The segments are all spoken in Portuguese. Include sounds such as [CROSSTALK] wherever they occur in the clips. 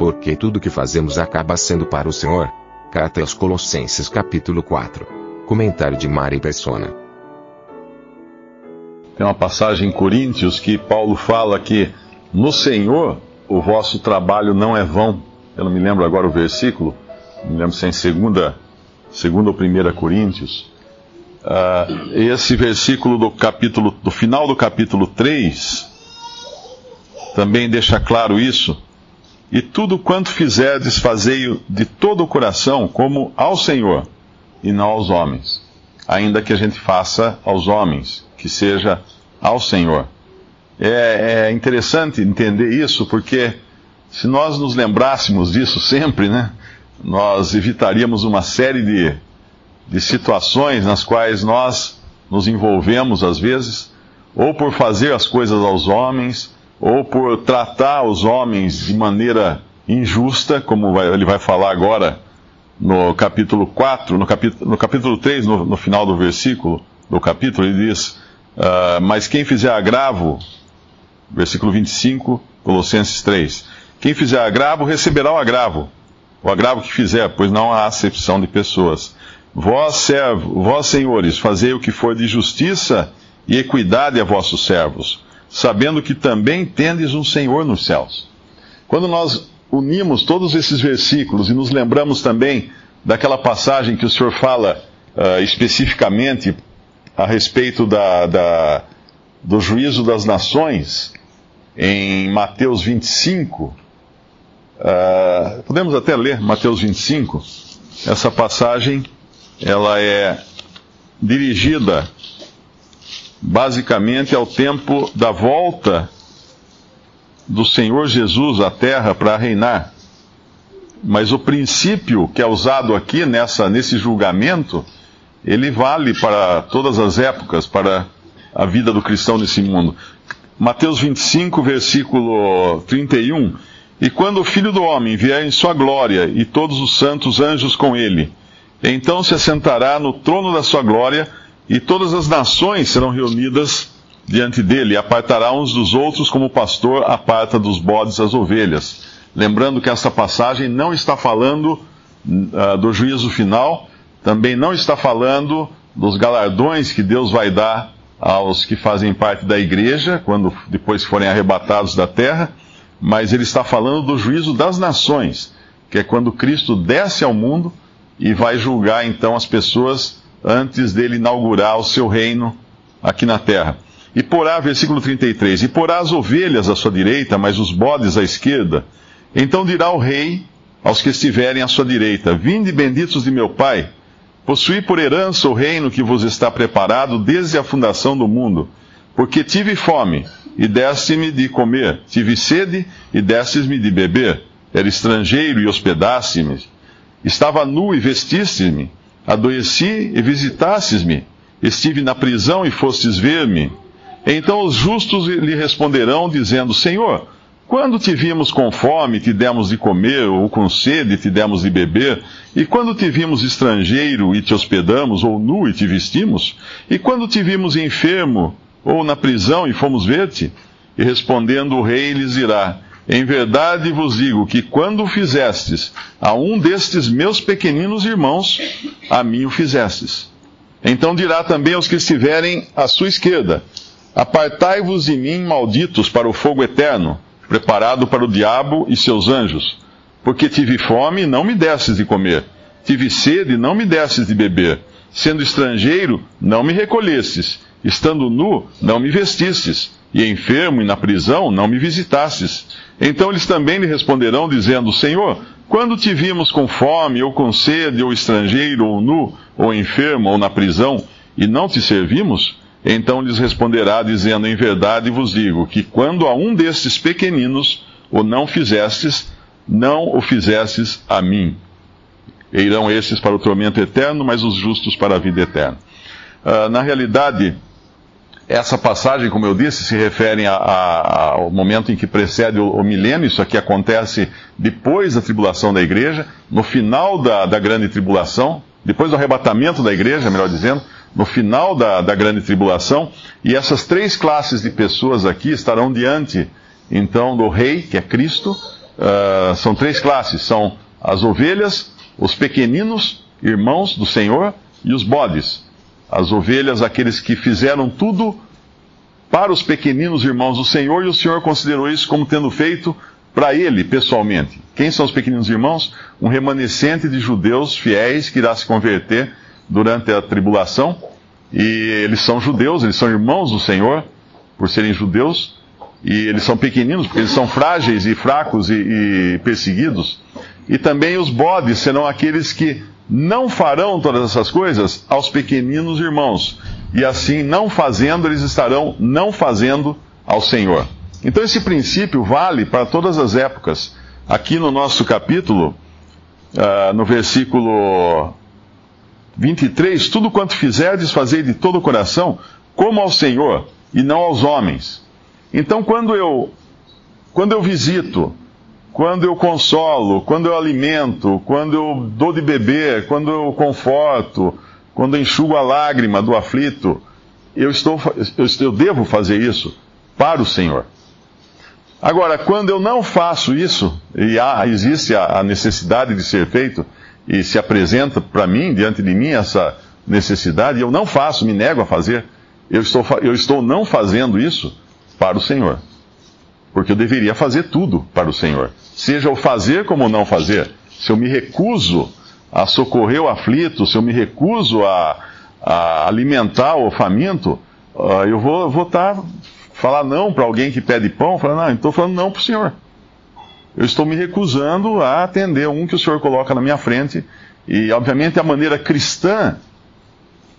Porque tudo que fazemos acaba sendo para o Senhor. Carta aos Colossenses capítulo 4. Comentário de Mari Persona. Tem uma passagem em Coríntios que Paulo fala que no Senhor o vosso trabalho não é vão. Eu não me lembro agora o versículo, não me lembro se é em segunda, segunda ou primeira Coríntios. Uh, esse versículo do capítulo, do final do capítulo 3, também deixa claro isso. E tudo quanto fizerdes, fazei de todo o coração, como ao Senhor, e não aos homens. Ainda que a gente faça aos homens, que seja ao Senhor. É, é interessante entender isso, porque se nós nos lembrássemos disso sempre, né, nós evitaríamos uma série de, de situações nas quais nós nos envolvemos, às vezes, ou por fazer as coisas aos homens, ou por tratar os homens de maneira injusta, como vai, ele vai falar agora no capítulo 4, no capítulo, no capítulo 3, no, no final do versículo do capítulo, ele diz Uh, mas quem fizer agravo, versículo 25, Colossenses 3. Quem fizer agravo receberá o agravo, o agravo que fizer, pois não há acepção de pessoas. Vós, servo, vós, senhores, fazei o que for de justiça e equidade a vossos servos, sabendo que também tendes um Senhor nos céus. Quando nós unimos todos esses versículos e nos lembramos também daquela passagem que o Senhor fala uh, especificamente a respeito da, da, do juízo das nações, em Mateus 25. Uh, ah, podemos até ler Mateus 25. Essa passagem ela é dirigida basicamente ao tempo da volta do Senhor Jesus à terra para reinar. Mas o princípio que é usado aqui nessa, nesse julgamento ele vale para todas as épocas, para a vida do cristão nesse mundo. Mateus 25, versículo 31. E quando o Filho do Homem vier em sua glória e todos os santos anjos com ele, então se assentará no trono da sua glória e todas as nações serão reunidas diante dele, e apartará uns dos outros como o pastor aparta dos bodes as ovelhas. Lembrando que essa passagem não está falando uh, do juízo final, também não está falando dos galardões que Deus vai dar aos que fazem parte da igreja, quando depois forem arrebatados da terra, mas ele está falando do juízo das nações, que é quando Cristo desce ao mundo e vai julgar então as pessoas antes dele inaugurar o seu reino aqui na terra. E porá, versículo 33, e porá as ovelhas à sua direita, mas os bodes à esquerda. Então dirá o rei aos que estiverem à sua direita: Vinde benditos de meu Pai Possuí por herança o reino que vos está preparado desde a fundação do mundo. Porque tive fome, e deste-me de comer, tive sede, e destes-me de beber, era estrangeiro e hospedaste-me, estava nu e vestiste-me, adoeci e visitastes-me, estive na prisão e fostes ver-me. Então os justos lhe responderão, dizendo: Senhor, quando te vimos com fome, te demos de comer, ou com sede, te demos de beber? E quando te vimos estrangeiro e te hospedamos, ou nu e te vestimos? E quando te vimos enfermo, ou na prisão e fomos ver-te? E respondendo o rei lhes dirá: Em verdade vos digo que quando o fizestes a um destes meus pequeninos irmãos, a mim o fizestes. Então dirá também aos que estiverem à sua esquerda: Apartai-vos de mim, malditos, para o fogo eterno preparado para o diabo e seus anjos. Porque tive fome e não me desses de comer, tive sede e não me desses de beber, sendo estrangeiro, não me recolhestes, estando nu, não me vestistes, e enfermo e na prisão, não me visitastes. Então eles também lhe responderão, dizendo: Senhor, quando te vimos com fome, ou com sede, ou estrangeiro, ou nu, ou enfermo, ou na prisão, e não te servimos? Então lhes responderá, dizendo: Em verdade vos digo que quando a um destes pequeninos o não fizestes, não o fizestes a mim. E irão esses para o tormento eterno, mas os justos para a vida eterna. Uh, na realidade, essa passagem, como eu disse, se refere a, a, ao momento em que precede o, o, milênio. Isso aqui acontece depois da tribulação da igreja, no final da, da grande tribulação, depois do arrebatamento da igreja, melhor dizendo, no final da, da grande tribulação. E essas três classes de pessoas aqui estarão diante, então, do rei, que é Cristo. Uh, são três classes: são as ovelhas, os pequeninos, irmãos do Senhor, e os bodes. As ovelhas, aqueles que fizeram tudo para os pequeninos irmãos do Senhor, e o Senhor considerou isso como tendo feito para ele pessoalmente. Quem são os pequeninos irmãos? Um remanescente de judeus fiéis que irá se converter durante a tribulação. E eles são judeus, eles são irmãos do Senhor, por serem judeus. E eles são pequeninos, porque eles são frágeis e fracos e, e perseguidos. E também os bodes serão aqueles que não farão todas essas coisas aos pequeninos irmãos. E assim, não fazendo, eles estarão não fazendo ao Senhor. Então, esse princípio vale para todas as épocas. Aqui no nosso capítulo, uh, no versículo 23, tudo quanto fizerdes, fazei de todo o coração, como ao Senhor e não aos homens. Então, quando eu, quando eu visito quando eu consolo, quando eu alimento, quando eu dou de beber, quando eu conforto, quando eu enxugo a lágrima do aflito, eu, estou, eu, eu devo fazer isso para o Senhor. Agora, quando eu não faço isso, e há, existe a, a necessidade de ser feito, e se apresenta para mim, diante de mim, essa necessidade, e eu não faço, me nego a fazer, eu estou, eu estou não fazendo isso para o Senhor. Porque eu deveria fazer tudo para o Senhor. Seja o fazer como o não fazer. Se eu me recuso a socorrer o aflito, se eu me recuso a, a alimentar o faminto, uh, eu vou, tá, falar não para alguém que pede pão, falar, não, estou falando não para o Senhor. Eu estou me recusando a atender um que o Senhor coloca na minha frente. E, obviamente, a maneira cristã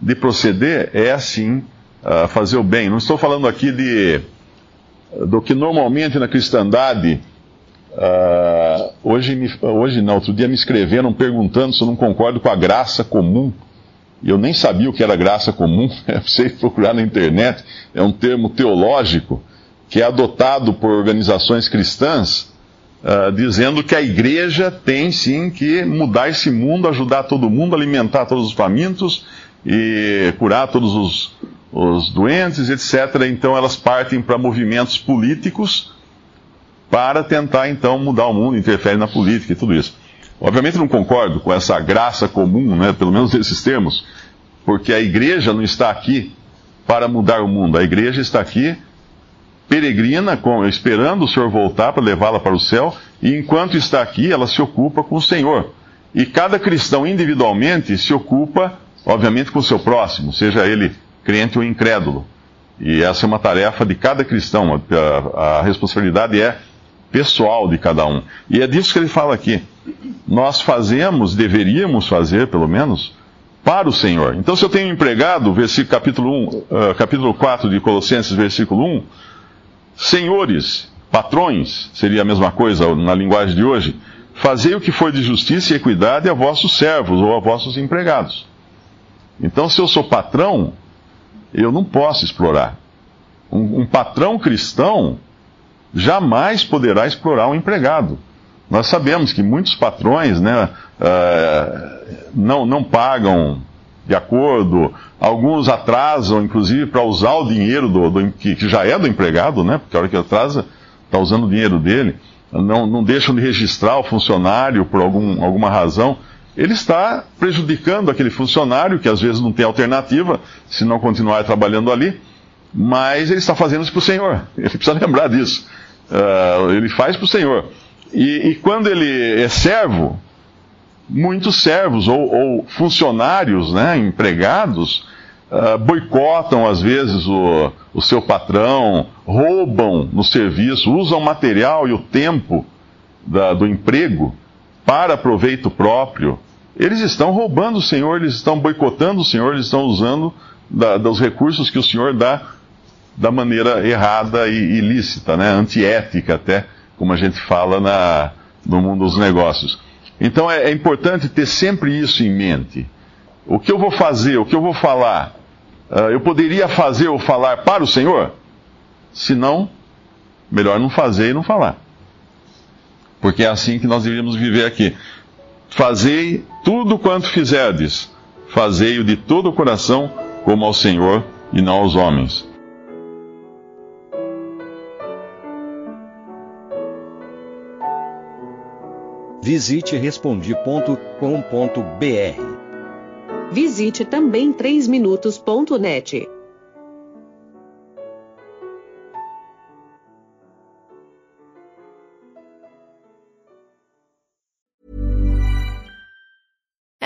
de proceder é assim, uh, fazer o bem. Não estou falando aqui de do que normalmente na cristandade. Uh, hoje, me, hoje, não, outro dia me escreveram perguntando se eu não concordo com a graça comum. E eu nem sabia o que era graça comum, [LAUGHS] eu precisei procurar na internet. É um termo teológico que é adotado por organizações cristãs, uh, dizendo que a igreja tem sim que mudar esse mundo, ajudar todo mundo, alimentar todos os famintos e curar todos os, os doentes, etc. Então elas partem para movimentos políticos para tentar então mudar o mundo, interferir na política e tudo isso. Obviamente não concordo com essa graça comum, né, pelo menos nesses termos, porque a igreja não está aqui para mudar o mundo. A igreja está aqui peregrina, com, esperando o Senhor voltar para levá-la para o céu, e enquanto está aqui, ela se ocupa com o Senhor. E cada cristão individualmente se ocupa, obviamente, com o seu próximo, seja ele crente ou incrédulo. E essa é uma tarefa de cada cristão, a, a, responsabilidade é pessoal de cada um. E é disso que ele fala aqui. Nós fazemos, deveríamos fazer, pelo menos, para o Senhor. Então, se eu tenho um empregado, versículo, capítulo, 1, uh, ah, capítulo 4 de Colossenses, versículo 1, senhores, patrões, seria a mesma coisa na linguagem de hoje, fazei o que for de justiça e equidade a vossos servos ou a vossos empregados. Então, se eu sou patrão, eu não posso explorar. Um, um patrão cristão jamais poderá explorar um empregado. Nós sabemos que muitos patrões né, uh, não, não pagam de acordo, alguns atrasam, inclusive, para usar o dinheiro do, do que, que, já é do empregado, né, porque a hora que atrasa, está usando o dinheiro dele. Não, não deixam de registrar o funcionário por algum, alguma razão ele está prejudicando aquele funcionário, que às vezes não tem alternativa se não continuar trabalhando ali, mas ele está fazendo isso para o Senhor. [LAUGHS] Ele precisa lembrar disso. Uh, ele faz para o Senhor. E, e, quando ele é servo, muitos servos ou, ou funcionários, né, empregados, uh, boicotam às vezes o, o seu patrão, roubam no serviço, usam o material e o tempo da, do emprego para proveito próprio, eles estão roubando o Senhor, eles estão boicotando o Senhor, eles estão usando da, dos recursos que o Senhor dá da maneira errada e ilícita, né? antiética até, como a gente fala na, no mundo dos negócios. Então é, é importante ter sempre isso em mente. O que eu vou fazer, o que eu vou falar, uh, eu poderia fazer ou falar para o Senhor? Se não, melhor não fazer e não falar. Porque é assim que nós deveríamos viver aqui. Fazei tudo quanto fizerdes, fazei-o de todo o coração, como ao Senhor e não aos homens. Visite respondi.com.br. Visite também 3minutos.net.